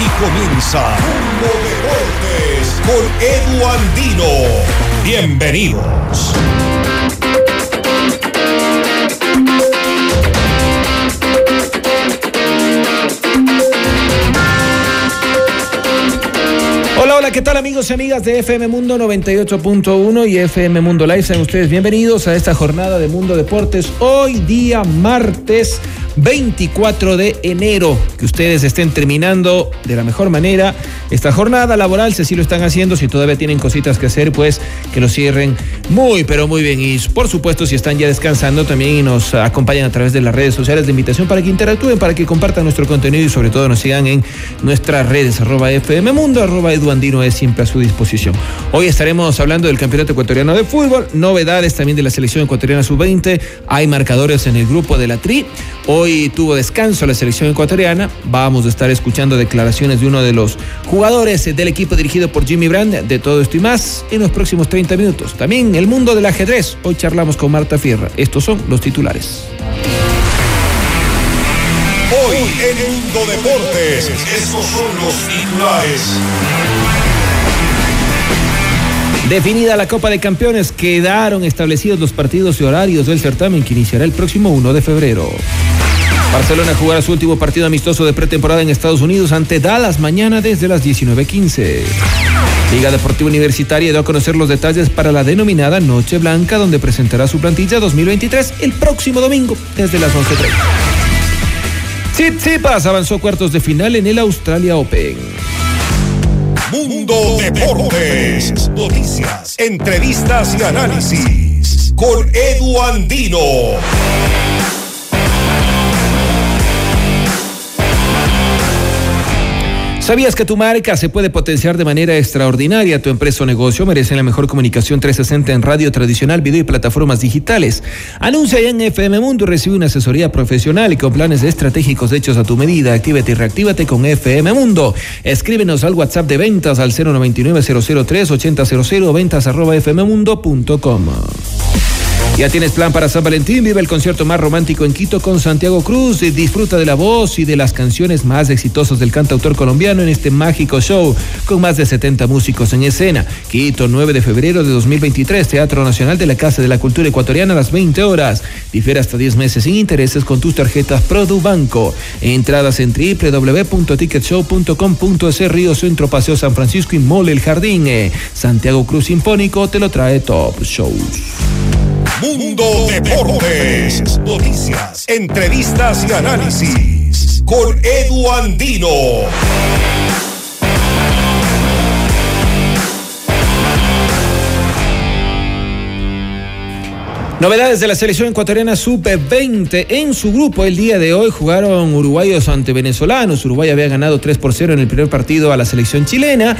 Aquí comienza Mundo Deportes con Edu Andino. Bienvenidos. Hola, hola, ¿qué tal amigos y amigas de FM Mundo 98.1 y FM Mundo Live? Sean ustedes bienvenidos a esta jornada de Mundo Deportes. Hoy día martes 24 de enero. Que ustedes estén terminando de la mejor manera esta jornada laboral, si así lo están haciendo, si todavía tienen cositas que hacer, pues que lo cierren muy, pero muy bien. Y por supuesto, si están ya descansando también y nos acompañan a través de las redes sociales, de invitación para que interactúen, para que compartan nuestro contenido y sobre todo nos sigan en nuestras redes, arroba FM Mundo, arroba Eduandino es siempre a su disposición. Hoy estaremos hablando del Campeonato Ecuatoriano de Fútbol, novedades también de la selección ecuatoriana sub-20, hay marcadores en el grupo de la TRI. Hoy tuvo descanso la selección ecuatoriana. Vamos a estar escuchando declaraciones de uno de los jugadores del equipo dirigido por Jimmy Brand de todo esto y más en los próximos 30 minutos. También el mundo del ajedrez. Hoy charlamos con Marta Fierra. Estos son los titulares. Hoy en Mundo Deportes, estos son los titulares. Definida la Copa de Campeones, quedaron establecidos los partidos y horarios del certamen que iniciará el próximo 1 de febrero. Barcelona jugará su último partido amistoso de pretemporada en Estados Unidos ante Dallas mañana desde las 19.15. Liga Deportiva Universitaria dio a conocer los detalles para la denominada Noche Blanca, donde presentará su plantilla 2023 el próximo domingo desde las 11.30. Tsitsipas avanzó cuartos de final en el Australia Open. Mundo Deportes. Noticias, entrevistas y análisis. Con Edu Andino. ¿Sabías que tu marca se puede potenciar de manera extraordinaria? Tu empresa o negocio merecen la mejor comunicación 360 en radio tradicional, video y plataformas digitales. Anuncia en FM Mundo y recibe una asesoría profesional y con planes estratégicos hechos a tu medida. Actívate y reactívate con FM Mundo. Escríbenos al WhatsApp de ventas al 099 003 8000 o ventas arroba fmmundo.com. Ya tienes plan para San Valentín, vive el concierto más romántico en Quito con Santiago Cruz, disfruta de la voz y de las canciones más exitosas del cantautor colombiano en este mágico show con más de 70 músicos en escena. Quito, 9 de febrero de 2023, Teatro Nacional de la Casa de la Cultura Ecuatoriana a las 20 horas. Difiere hasta 10 meses sin intereses con tus tarjetas Produbanco. Entradas en www.ticketshow.com.es Río Centro Paseo San Francisco y Mole El Jardín. Santiago Cruz Sinfónico te lo trae Top Shows. Mundo Deportes. Noticias, entrevistas y análisis. Con Edu Andino. Novedades de la selección ecuatoriana sub-20 en su grupo el día de hoy jugaron uruguayos ante venezolanos. Uruguay había ganado 3 por 0 en el primer partido a la selección chilena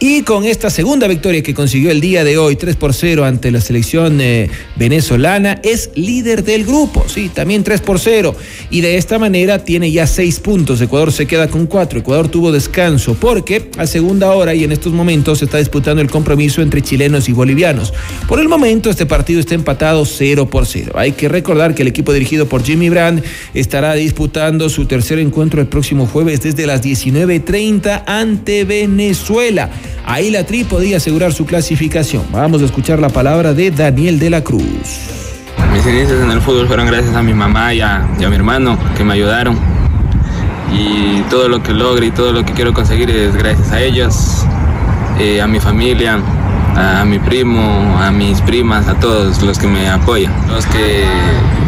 y con esta segunda victoria que consiguió el día de hoy 3 por 0 ante la selección eh, venezolana es líder del grupo, sí, también 3 por 0 y de esta manera tiene ya 6 puntos. Ecuador se queda con 4. Ecuador tuvo descanso porque a segunda hora y en estos momentos se está disputando el compromiso entre chilenos y bolivianos. Por el momento este partido está empatado 0 por 0. Hay que recordar que el equipo dirigido por Jimmy Brand estará disputando su tercer encuentro el próximo jueves desde las 19.30 ante Venezuela. Ahí la Tri podía asegurar su clasificación. Vamos a escuchar la palabra de Daniel de la Cruz. Mis inicios en el fútbol fueron gracias a mi mamá y a, mi hermano que me ayudaron. Y todo lo que logro y todo lo que quiero conseguir es gracias a ellos, eh, a mi familia, a mi primo, a mis primas, a todos los que me apoyan. Los que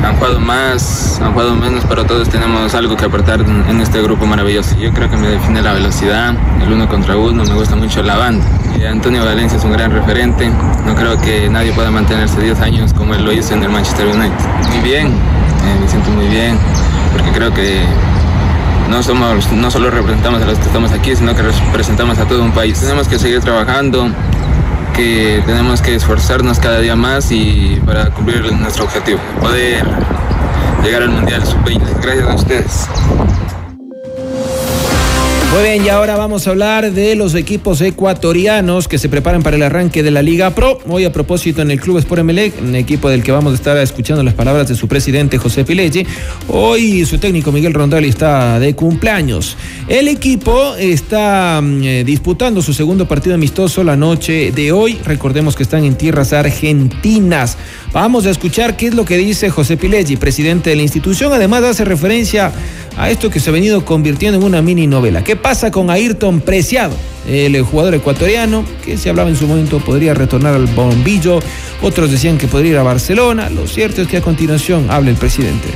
han jugado más, han jugado menos, pero todos tenemos algo que aportar en este grupo maravilloso. Yo creo que me define la velocidad, el uno contra uno, me gusta mucho la banda. Antonio Valencia es un gran referente, no creo que nadie pueda mantenerse 10 años como él lo hizo en el Manchester United. Muy bien, eh, me siento muy bien, porque creo que no, somos, no solo representamos a los que estamos aquí, sino que representamos a todo un país. Tenemos que seguir trabajando, que tenemos que esforzarnos cada día más y para cumplir nuestro objetivo, poder llegar al Mundial Sub-20. Gracias a ustedes. Muy bien, y ahora vamos a hablar de los equipos ecuatorianos que se preparan para el arranque de la Liga Pro. Hoy a propósito en el Club Sport Emelec, un equipo del que vamos a estar escuchando las palabras de su presidente José Pileggi. Hoy su técnico Miguel Rondali está de cumpleaños. El equipo está mm, eh, disputando su segundo partido amistoso la noche de hoy. Recordemos que están en tierras argentinas. Vamos a escuchar qué es lo que dice José Pileggi, presidente de la institución. Además hace referencia a esto que se ha venido convirtiendo en una mini novela. ¿Qué pasa con Ayrton Preciado? El jugador ecuatoriano, que se hablaba en su momento podría retornar al bombillo, otros decían que podría ir a Barcelona. Lo cierto es que a continuación habla el presidente.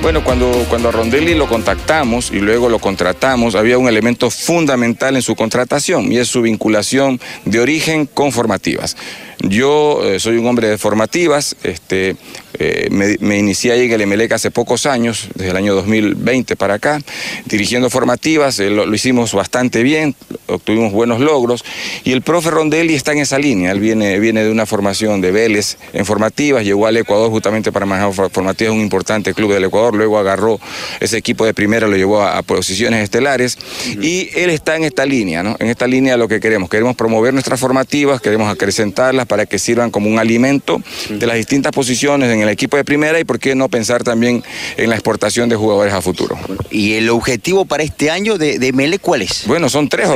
Bueno, cuando, cuando a Rondelli lo contactamos y luego lo contratamos, había un elemento fundamental en su contratación y es su vinculación de origen con formativas. Yo eh, soy un hombre de formativas, este, eh, me, inicié ahí en el Emelec hace pocos años, desde el año 2020 para acá, dirigiendo formativas, eh, lo, hicimos bastante bien, obtuvimos buenos logros y el profe Rondelli está en esa línea, él viene, viene de una formación de Vélez en formativas, llegó al Ecuador justamente para manejar formativas, un importante club del Ecuador, luego agarró ese equipo de primera, lo llevó a, posiciones estelares y él está en esta línea, ¿no? en esta línea lo que queremos, queremos promover nuestras formativas, queremos acrecentarlas para que sirvan como un alimento de las distintas posiciones en el equipo de primera y por qué no pensar también en la exportación de jugadores a futuro. ¿Y el objetivo para este año de, de Mele cuál es? Bueno, son tres,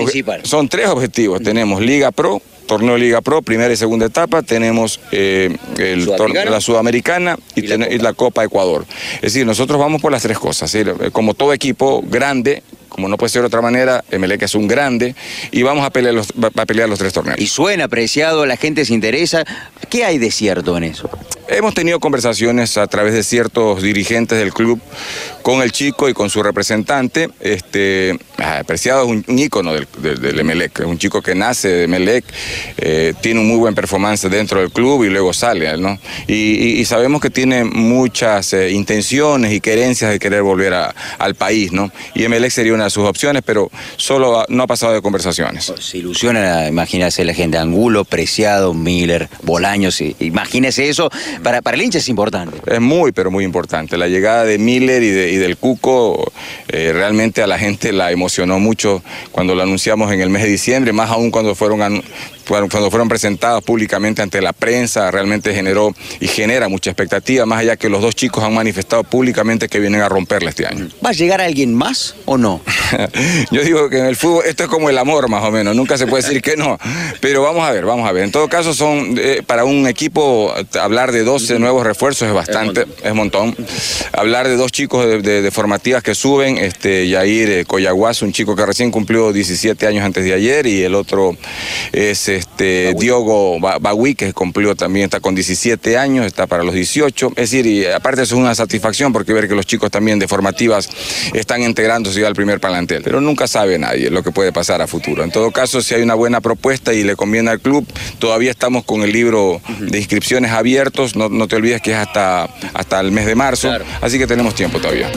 son tres objetivos. Tenemos Liga Pro, torneo Liga Pro, primera y segunda etapa, tenemos eh, el la Sudamericana y, la Copa Ecuador. Es decir, nosotros vamos por las tres cosas. Como todo equipo grande, como no puede ser de otra manera, que es un grande y vamos a pelear, los, a pelear los tres torneos. Y suena apreciado, la gente se interesa. ¿Qué hay de cierto en eso? Hemos tenido conversaciones a través de ciertos dirigentes del club con el chico y con su representante. Este, apreciado es un, ícono del, del, Emelec, es un chico que nace de Emelec, eh, tiene un muy buen performance dentro del club y luego sale, ¿no? Y, sabemos que tiene muchas eh, intenciones y querencias de querer volver al país, ¿no? Y Emelec sería una de sus opciones, pero solo no ha pasado de conversaciones. Se ilusiona, imagínese la gente, Angulo, Preciado, Miller, Bolaños, imagínese eso para, para el hincha es importante. Es muy, pero muy importante. La llegada de Miller y, del Cuco eh, realmente a la gente la emocionó mucho cuando lo anunciamos en el mes de diciembre, más aún cuando fueron cuando fueron presentados públicamente ante la prensa, realmente generó y genera mucha expectativa, más allá que los dos chicos han manifestado públicamente que vienen a romperla este año. ¿Va a llegar alguien más o no? Yo digo que en el fútbol esto es como el amor más o menos, nunca se puede decir que no, pero vamos a ver, vamos a ver. En todo caso, son eh, para un equipo hablar de 12 nuevos refuerzos es bastante, es montón. Hablar de dos chicos de, formativas que suben, este Yair eh, Coyaguas, un chico que recién cumplió 17 años antes de ayer, y el otro es este, Diogo Bagui, que cumplió también, está con 17 años, está para los 18. Es decir, y aparte eso es una satisfacción porque ver que los chicos también de formativas están integrándose al primer plantel. Pero nunca sabe nadie lo que puede pasar a futuro. En todo caso, si hay una buena propuesta y le conviene al club, todavía estamos con el libro de inscripciones abiertos, no, te olvides que es hasta, hasta el mes de marzo, así que tenemos tiempo todavía.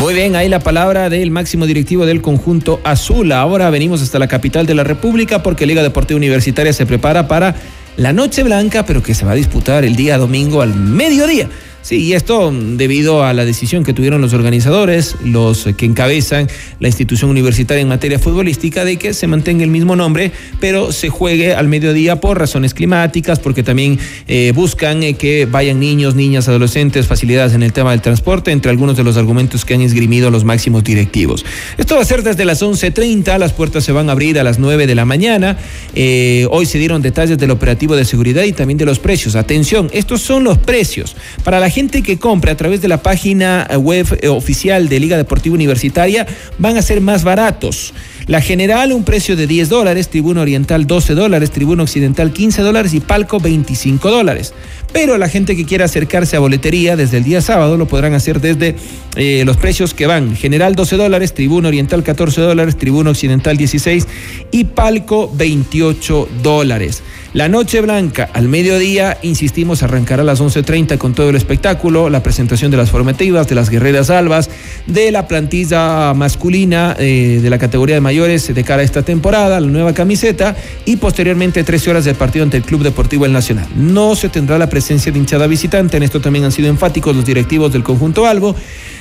Muy bien, ahí la palabra del máximo directivo del conjunto azul. Ahora venimos hasta la capital de la República porque Liga Deportiva Universitaria se prepara para la Noche Blanca, pero que se va a disputar el día domingo al mediodía. Sí, y esto debido a la decisión que tuvieron los organizadores, los que encabezan la institución universitaria en materia futbolística, de que se mantenga el mismo nombre, pero se juegue al mediodía por razones climáticas, porque también eh, buscan eh, que vayan niños, niñas, adolescentes, facilidades en el tema del transporte, entre algunos de los argumentos que han esgrimido los máximos directivos. Esto va a ser desde las 11.30, las puertas se van a abrir a las 9 de la mañana. Eh, hoy se dieron detalles del operativo de seguridad y también de los precios. Atención, estos son los precios. Para la gente que compre a través de la página web eh, oficial de Liga Deportiva Universitaria van a ser más baratos. La general, un precio de 10 dólares, Tribuna Oriental 12 dólares, Tribuna Occidental 15 dólares y Palco 25 dólares. pero la gente que quiera acercarse a boletería desde el día sábado lo podrán hacer desde eh, los precios que van. General 12 dólares, Tribuna Oriental 14 dólares, Tribuna Occidental 16 y Palco 28 dólares. La Noche Blanca al mediodía, insistimos, arrancará a las 11.30 con todo el espectáculo, la presentación de las formativas, de las guerreras albas, de la plantilla masculina eh, de la categoría de mayores de cara a esta temporada, la nueva camiseta y posteriormente 13 horas del partido ante el Club Deportivo El Nacional. No se tendrá la presencia de hinchada visitante, en esto también han sido enfáticos los directivos del conjunto Albo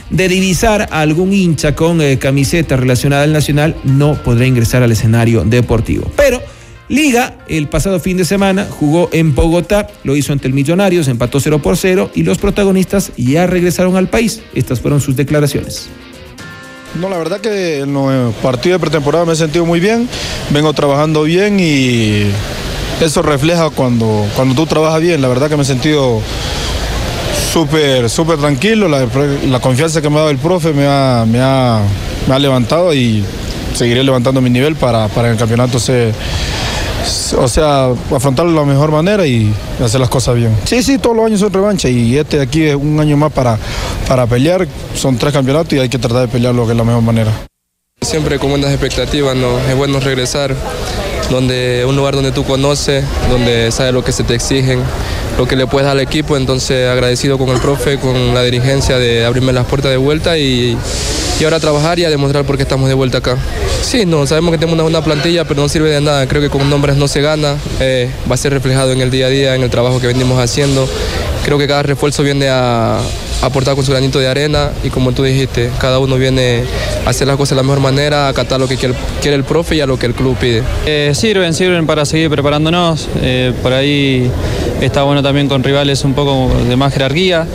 de divisar a algún hincha con eh, camiseta relacionada al Nacional, no podrá ingresar al escenario deportivo. Pero Liga, el pasado fin de semana, jugó en Bogotá, lo hizo ante el Millonarios, empató 0 por 0 y los protagonistas ya regresaron al país. Estas fueron sus declaraciones. No, la verdad que en los partidos de pretemporada me he sentido muy bien, vengo trabajando bien y eso refleja cuando, cuando tú trabajas bien. La verdad que me he sentido súper, súper tranquilo, la, confianza que me ha dado el profe me ha, me ha, me ha levantado y seguiré levantando mi nivel para, para el campeonato se o sea, afrontarlo de la mejor manera y hacer las cosas bien. Sí, sí, todos los años son revancha y este de aquí es un año más para, para pelear. Son tres campeonatos y hay que tratar de pelearlo de la mejor manera. Siempre con buenas expectativas, ¿no? es bueno regresar donde un lugar donde tú conoces, donde sabes lo que se te exigen, lo que le puedes dar al equipo, entonces agradecido con el profe, con la dirigencia de abrirme las puertas de vuelta y, y ahora trabajar y a demostrar por qué estamos de vuelta acá. Sí, no, sabemos que tenemos una, plantilla, pero no sirve de nada. Creo que con nombres no se gana. Eh, va a ser reflejado en el día a día, en el trabajo que venimos haciendo. Creo que cada refuerzo viene a, aportar con su granito de arena y como tú dijiste, cada uno viene a hacer las cosas de la mejor manera, a acatar lo que quiere, el profe y a lo que el club pide. Eh, sirven, sirven para seguir preparándonos. Eh, por ahí está bueno también con rivales un poco de más jerarquía.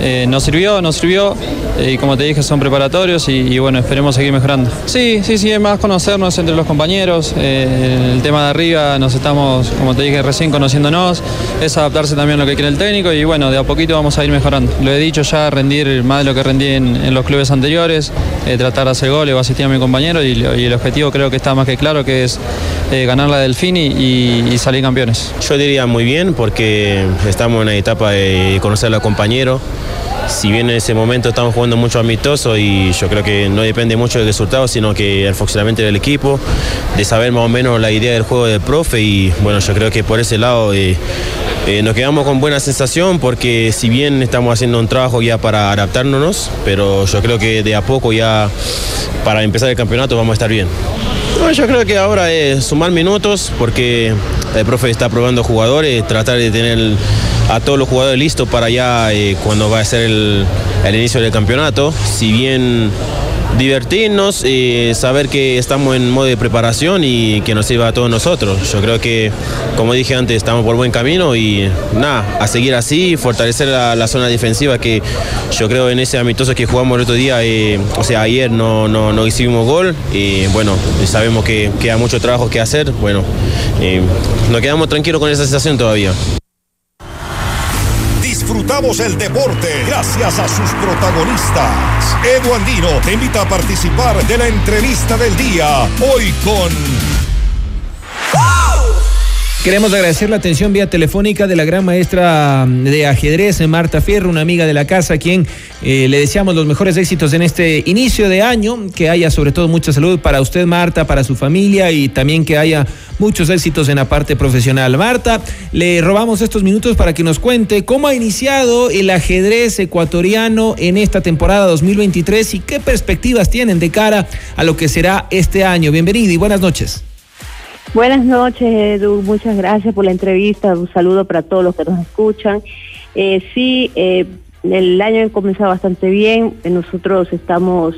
Eh, nos sirvió, nos sirvió y como te dije son preparatorios y, bueno, esperemos seguir mejorando. Sí, sí, sí, es más conocernos entre los compañeros, el tema de arriba nos estamos, como te dije recién, conociéndonos, es adaptarse también a lo que quiere el técnico y bueno, de a poquito vamos a ir mejorando. Lo he dicho ya rendir más de lo que rendí en, los clubes anteriores, eh, tratar de hacer goles o asistir a mi compañero y, el objetivo creo que está más que claro, que es eh, ganar la Delfín y, y, salir campeones. Yo diría muy bien porque estamos en una etapa de conocer a los compañeros. Si bien en ese momento estamos jugando mucho amistoso y yo creo que no depende mucho del resultado, sino que el funcionamiento del equipo, de saber más o menos la idea del juego del profe y bueno, yo creo que por ese lado eh, eh, nos quedamos con buena sensación porque si bien estamos haciendo un trabajo ya para adaptarnos, pero yo creo que de a poco ya para empezar el campeonato vamos a estar bien. yo creo que ahora es sumar minutos porque el profe está probando jugadores, tratar de tener a todos los jugadores listos para ya eh, cuando va a ser el, el inicio del campeonato. Si bien divertirnos y saber que estamos en modo de preparación y que nos sirva a todos nosotros. Yo creo que, como dije antes, estamos por buen camino y nada, a seguir así, fortalecer la, zona defensiva que yo creo en ese amistoso que jugamos el otro día, eh, o sea, ayer no, no, hicimos gol y bueno, sabemos que queda mucho trabajo que hacer, bueno, eh, nos quedamos tranquilos con esa sensación todavía. El deporte gracias a sus protagonistas. Edu Andino te invita a participar de la entrevista del día. Hoy con Queremos agradecer la atención vía telefónica de la gran maestra de ajedrez, Marta Fierro, una amiga de la casa, a quien eh, le deseamos los mejores éxitos en este inicio de año, que haya sobre todo mucha salud para usted, Marta, para su familia y también que haya muchos éxitos en la parte profesional. Marta, le robamos estos minutos para que nos cuente cómo ha iniciado el ajedrez ecuatoriano en esta temporada 2023 y qué perspectivas tienen de cara a lo que será este año. Bienvenido y buenas noches. Buenas noches, Edu. Muchas gracias por la entrevista. Un saludo para todos los que nos escuchan. Eh, sí, eh, el año ha comenzado bastante bien. Nosotros estamos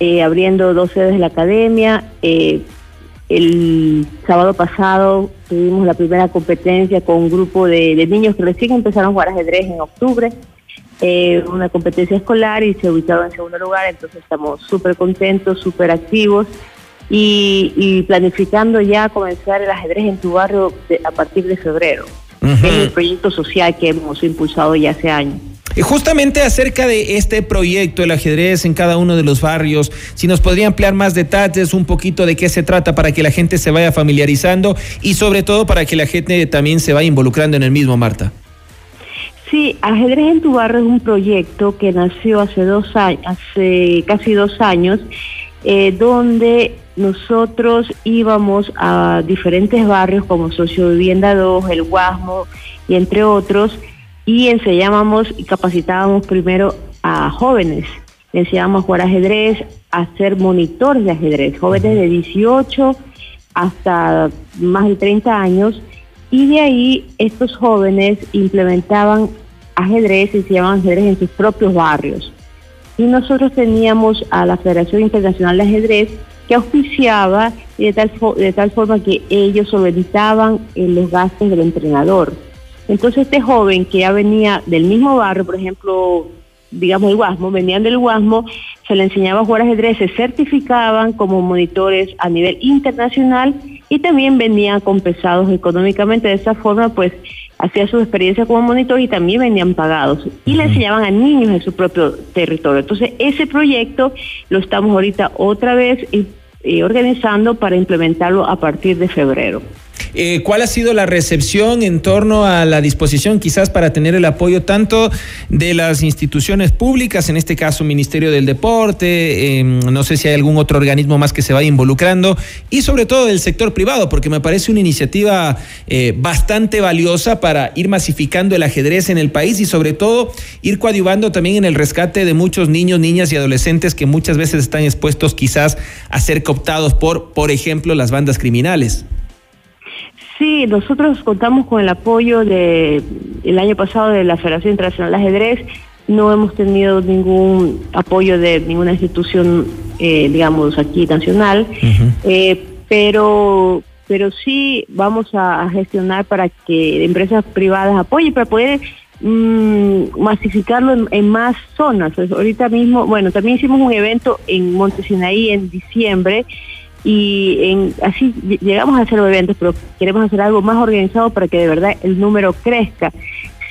eh, abriendo dos sedes de la academia. el sábado pasado tuvimos la primera competencia con un grupo de, niños que recién empezaron a jugar ajedrez en octubre. una competencia escolar y se ubicaron en segundo lugar, entonces estamos súper contentos, súper activos y, planificando ya comenzar el ajedrez en tu barrio a partir de febrero. Es el proyecto social que hemos impulsado ya hace años. Y justamente acerca de este proyecto, el ajedrez en cada uno de los barrios, si nos podría ampliar más detalles, un poquito de qué se trata para que la gente se vaya familiarizando y sobre todo para que la gente también se vaya involucrando en el mismo, Marta. Sí, Ajedrez en tu barrio es un proyecto que nació hace dos años, hace casi dos años, eh, donde nosotros íbamos a diferentes barrios como Socio Vivienda 2, El Guasmo y entre otros, y enseñábamos y capacitábamos primero a jóvenes. enseñábamos a jugar ajedrez, a ser monitores de ajedrez, jóvenes de 18 hasta más de 30 años, y de ahí estos jóvenes implementaban ajedrez, enseñaban ajedrez en sus propios barrios. Y nosotros teníamos a la Federación Internacional de Ajedrez que auspiciaba de tal, de tal forma que ellos solventaban eh, los gastos del entrenador. Entonces este joven que ya venía del mismo barrio, por ejemplo, digamos el Guasmo, venían del Guasmo, se le enseñaba a jugar ajedrez, se certificaban como monitores a nivel internacional y también venían compensados económicamente. De esa forma, pues hacía su experiencia como monitor y también venían pagados. Y le enseñaban a niños en su propio territorio. Entonces, ese proyecto lo estamos ahorita otra vez eh, organizando para implementarlo a partir de febrero. Eh, ¿Cuál ha sido la recepción en torno a la disposición quizás para tener el apoyo tanto de las instituciones públicas, en este caso Ministerio del Deporte, em, no sé si hay algún otro organismo más que se vaya involucrando, y sobre todo del sector privado, porque me parece una iniciativa eh, bastante valiosa para ir masificando el ajedrez en el país y sobre todo ir coadyuvando también en el rescate de muchos niños, niñas y adolescentes que muchas veces están expuestos quizás a ser cooptados por, por ejemplo, las bandas criminales. Sí, nosotros contamos con el apoyo de el año pasado de la Federación Internacional de Ajedrez. No hemos tenido ningún apoyo de ninguna institución, eh, digamos, aquí nacional, eh, pero pero sí vamos a, gestionar para que empresas privadas apoyen para poder mm, masificarlo en, más zonas. ahorita mismo, bueno, también hicimos un evento en Montesinaí en diciembre y en, así llegamos a hacer eventos, pero queremos hacer algo más organizado para que de verdad el número crezca.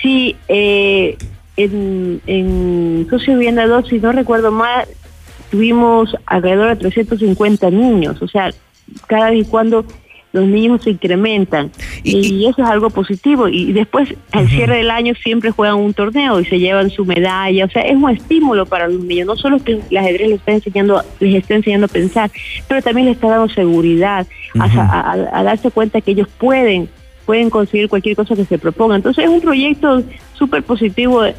Sí, eh, en, en Socio Vivienda 2, si no recuerdo mal, tuvimos alrededor de 350 niños, o sea, cada vez y cuando los niños se incrementan. Y, eso es algo positivo. Y después al cierre del año siempre juegan un torneo y se llevan su medalla, o sea, es un estímulo para los niños, no solo que el ajedrez les está enseñando, les está enseñando a pensar, pero también les está dando seguridad, a, darse cuenta que ellos pueden pueden conseguir cualquier cosa que se proponga. Entonces es un proyecto súper positivo de,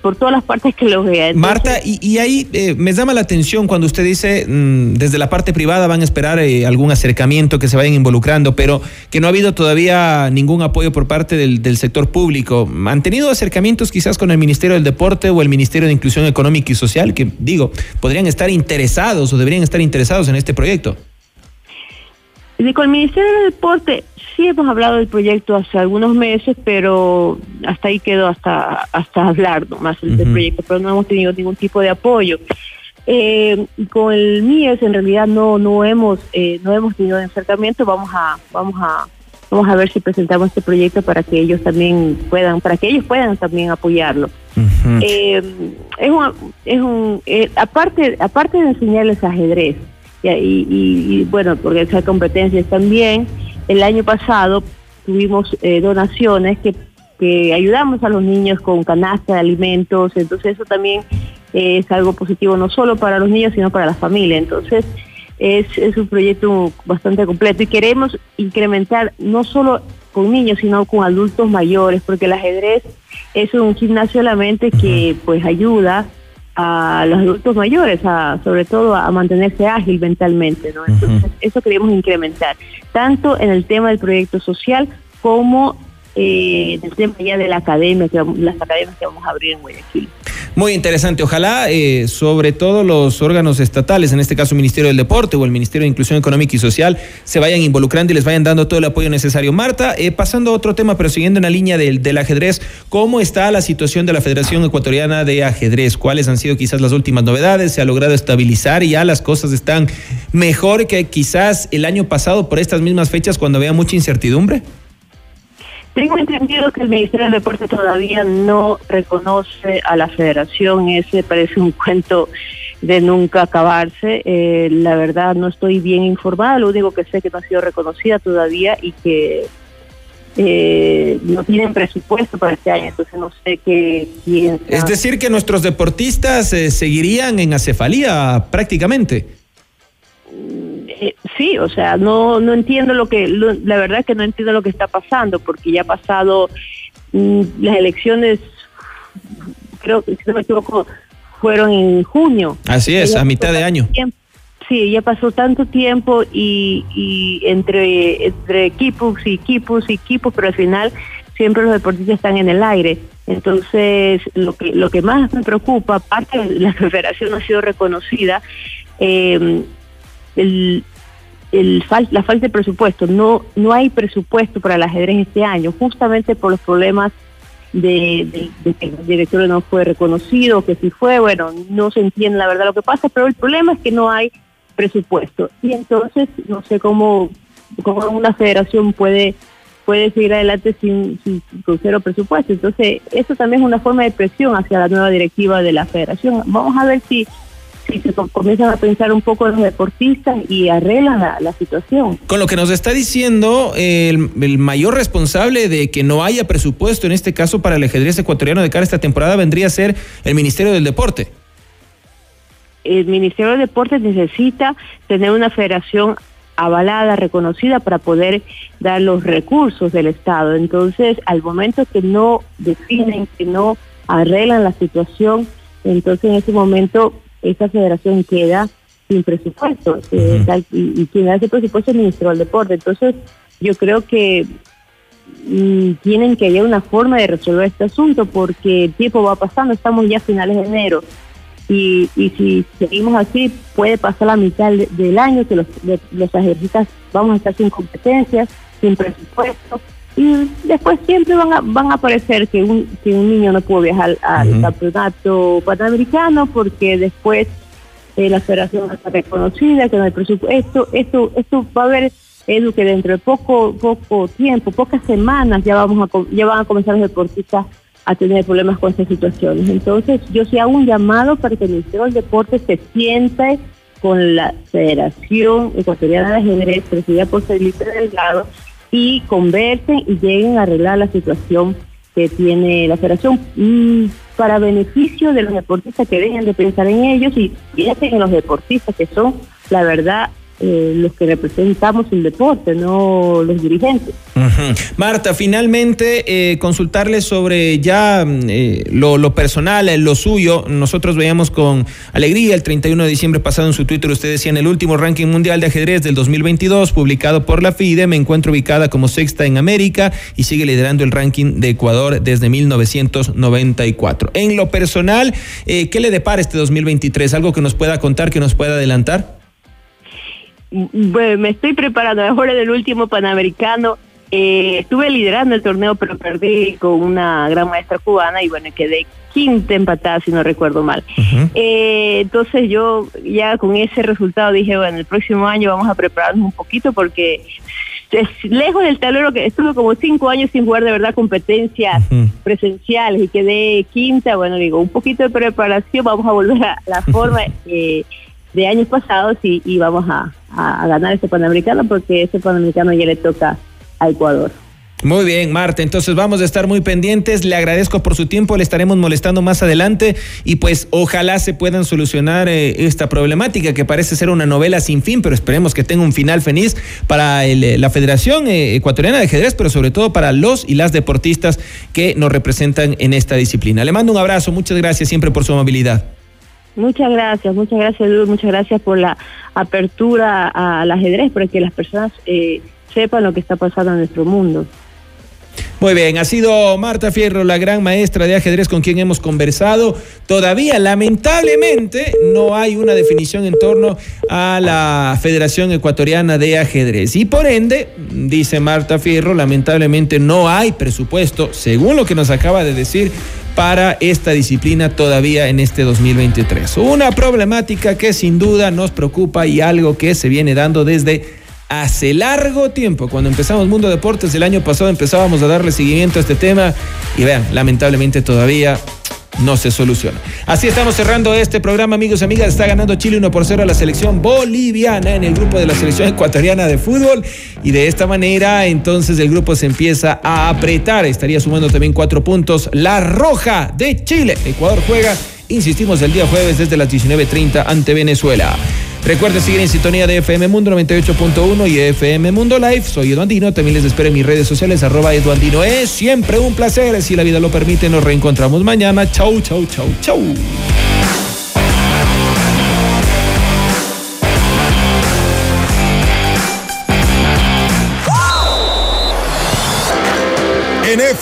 por todas las partes que lo vean. Marta, y, ahí eh, me llama la atención cuando usted dice, mm, desde la parte privada van a esperar eh, algún acercamiento, que se vayan involucrando, pero que no ha habido todavía ningún apoyo por parte del, del, sector público. ¿Han tenido acercamientos quizás con el Ministerio del Deporte o el Ministerio de Inclusión Económica y Social, que digo, podrían estar interesados o deberían estar interesados en este proyecto? Con el Ministerio del Deporte sí hemos hablado del proyecto hace algunos meses, pero hasta ahí quedó hasta hasta hablar nomás del proyecto, pero no hemos tenido ningún tipo de apoyo. Eh, con el MIES en realidad no no hemos eh, no hemos tenido acercamiento, vamos a vamos a vamos a ver si presentamos este proyecto para que ellos también puedan para que ellos puedan también apoyarlo. Eh, es un, es un aparte aparte de enseñarles ajedrez y, bueno, porque esas competencias también. El año pasado tuvimos eh, donaciones que, que ayudamos a los niños con canasta de alimentos, entonces eso también es algo positivo no solo para los niños, sino para la familia. Entonces es, es un proyecto bastante completo y queremos incrementar no solo con niños, sino con adultos mayores, porque el ajedrez es un gimnasio de la mente que pues ayuda a los adultos mayores, a, sobre todo a mantenerse ágil mentalmente, ¿no? Entonces, eso queremos incrementar, tanto en el tema del proyecto social como eh, en el tema ya de la academia, que las academias que vamos a abrir en Guayaquil. Muy interesante. Ojalá, eh, sobre todo los órganos estatales, en este caso el Ministerio del Deporte o el Ministerio de Inclusión Económica y Social, se vayan involucrando y les vayan dando todo el apoyo necesario. Marta, eh, pasando a otro tema, pero siguiendo en la línea del, del, ajedrez, ¿cómo está la situación de la Federación Ecuatoriana de Ajedrez? ¿Cuáles han sido quizás las últimas novedades? ¿Se ha logrado estabilizar y ya las cosas están mejor que quizás el año pasado por estas mismas fechas cuando había mucha incertidumbre? Tengo entendido que el Ministerio del Deporte todavía no reconoce a la federación, ese parece un cuento de nunca acabarse. Eh, la verdad no estoy bien informada, lo único que sé es que no ha sido reconocida todavía y que eh, no tienen presupuesto para este año, entonces no sé qué. Es decir, que nuestros deportistas eh, seguirían en acefalía prácticamente. Eh, sí, o sea, no no entiendo lo que, lo- la verdad es que no entiendo lo que está pasando, porque ya ha pasado mm, las elecciones, creo que si no me equivoco, fueron en junio. Así es, a mitad de año. tiempo- Sí, ya pasó tanto tiempo y, y entre, entre equipos y equipos y equipos, pero al final siempre los deportistas están en el aire. Entonces, lo que, lo que más me preocupa, aparte de la federación no ha sido reconocida, eh, el, el fal- la falta de presupuesto. No, no hay presupuesto para el ajedrez este año, justamente por los problemas de, de- que el director no fue reconocido, que si fue, bueno, no se entiende la verdad lo que pasa, pero el problema es que no hay presupuesto. Y entonces no sé cómo, cómo una federación puede puede seguir adelante sin, sin cero presupuesto. Entonces, eso también es una forma de presión hacia la nueva directiva de la federación. Vamos a ver si, si se com- comienzan a pensar un poco los deportistas y arreglan la, la situación. Con lo que nos está diciendo el, el mayor responsable de que no haya presupuesto, en este caso para el ajedrez ecuatoriano de cara a esta temporada, vendría a ser el Ministerio del Deporte. el Ministerio de Deportes necesita tener una federación avalada, reconocida para poder dar los recursos del Estado. Entonces, al momento que no definen, que no arreglan la situación, entonces en ese momento esa federación queda sin presupuesto. eh, tal- y, y quien hace presupuesto es el Ministerio del Deporte. Entonces, yo creo que mm, tienen que hallar una forma de resolver este asunto porque el tiempo va pasando, estamos ya a finales de enero y, y si seguimos así puede pasar la mitad de- del año que los, de- los ejercitas vamos a estar sin competencias, sin presupuesto y después siempre van a, van a aparecer que un, que un niño no pudo viajar al Ujú. campeonato panamericano porque después eh, la federación está reconocida, que no hay presupuesto. Esto, esto va a haber, Edu, que dentro de poco, poco tiempo, pocas semanas, ya vamos a, ya van a comenzar los deportistas a tener problemas con estas situaciones. Entonces, yo sí hago un llamado para que el Ministerio del Deporte se siente con la Federación Ecuatoriana de Ajedrez, presidida por Felipe Delgado, y conversen y lleguen a arreglar la situación que tiene la federación. Mm, para beneficio de los deportistas que dejen de pensar en ellos y piensen en los deportistas que son, la verdad, eh, los que representamos el deporte, no los dirigentes. Marta, finalmente eh, consultarle sobre ya mm, eh, lo, lo personal, eh, lo suyo. Nosotros veíamos con alegría el 31 de diciembre pasado en su Twitter, usted decía en el último ranking mundial de ajedrez del 2022, publicado por la FIDE, me encuentro ubicada como sexta en América y sigue liderando el ranking de Ecuador desde 1994. En lo personal, eh, ¿qué le depara este 2023? ¿Algo que nos pueda contar, que nos pueda adelantar? Bueno, me estoy preparando, mejor en el último Panamericano. Eh, estuve liderando el torneo, pero perdí con una gran maestra cubana y bueno, quedé quinta empatada, si no recuerdo mal. Eh, entonces yo ya con ese resultado dije, bueno, el próximo año vamos a prepararnos un poquito porque es lejos del tablero que estuve como cinco años sin jugar de verdad competencias presenciales y quedé quinta, bueno, digo, un poquito de preparación, vamos a volver a la forma eh, de años pasados y, y vamos a, a- ganar este Panamericano porque este Panamericano ya le toca a Ecuador. Muy bien, Marta. Entonces vamos a estar muy pendientes. Le agradezco por su tiempo. Le estaremos molestando más adelante y pues ojalá se puedan solucionar eh, esta problemática que parece ser una novela sin fin, pero esperemos que tenga un final feliz para el, eh, la Federación eh, Ecuatoriana de Ajedrez, pero sobre todo para los y las deportistas que nos representan en esta disciplina. Le mando un abrazo. Muchas gracias siempre por su amabilidad. Muchas gracias, muchas gracias, Edu, muchas gracias por la apertura al ajedrez, para que las personas eh, sepan lo que está pasando en nuestro mundo. Muy bien, ha sido Marta Fierro, la gran maestra de ajedrez con quien hemos conversado. Todavía, lamentablemente, no hay una definición en torno a la Federación Ecuatoriana de Ajedrez. Y por ende, dice Marta Fierro, lamentablemente no hay presupuesto, según lo que nos acaba de decir, para esta disciplina todavía en este 2023. Una problemática que sin duda nos preocupa y algo que se viene dando desde hace largo tiempo. Cuando empezamos Mundo Deportes el año pasado empezábamos a darle seguimiento a este tema y vean, lamentablemente todavía no se soluciona. Así estamos cerrando este programa, amigos y amigas. Está ganando Chile 1 por 0 a la selección boliviana en el grupo de la selección ecuatoriana de fútbol. Y de esta manera, entonces el grupo se empieza a apretar. Estaría sumando también cuatro puntos. La Roja de Chile. Ecuador juega, insistimos, el día jueves desde las 19.30 ante Venezuela. Recuerden seguir en sintonía de FM Mundo 98.1 y FM Mundo Live. Soy Eduandino. También les espero en mis redes sociales, arroba Eduandino. Es siempre un placer. Si la vida lo permite, nos reencontramos mañana. Chau, chau, chau, chau.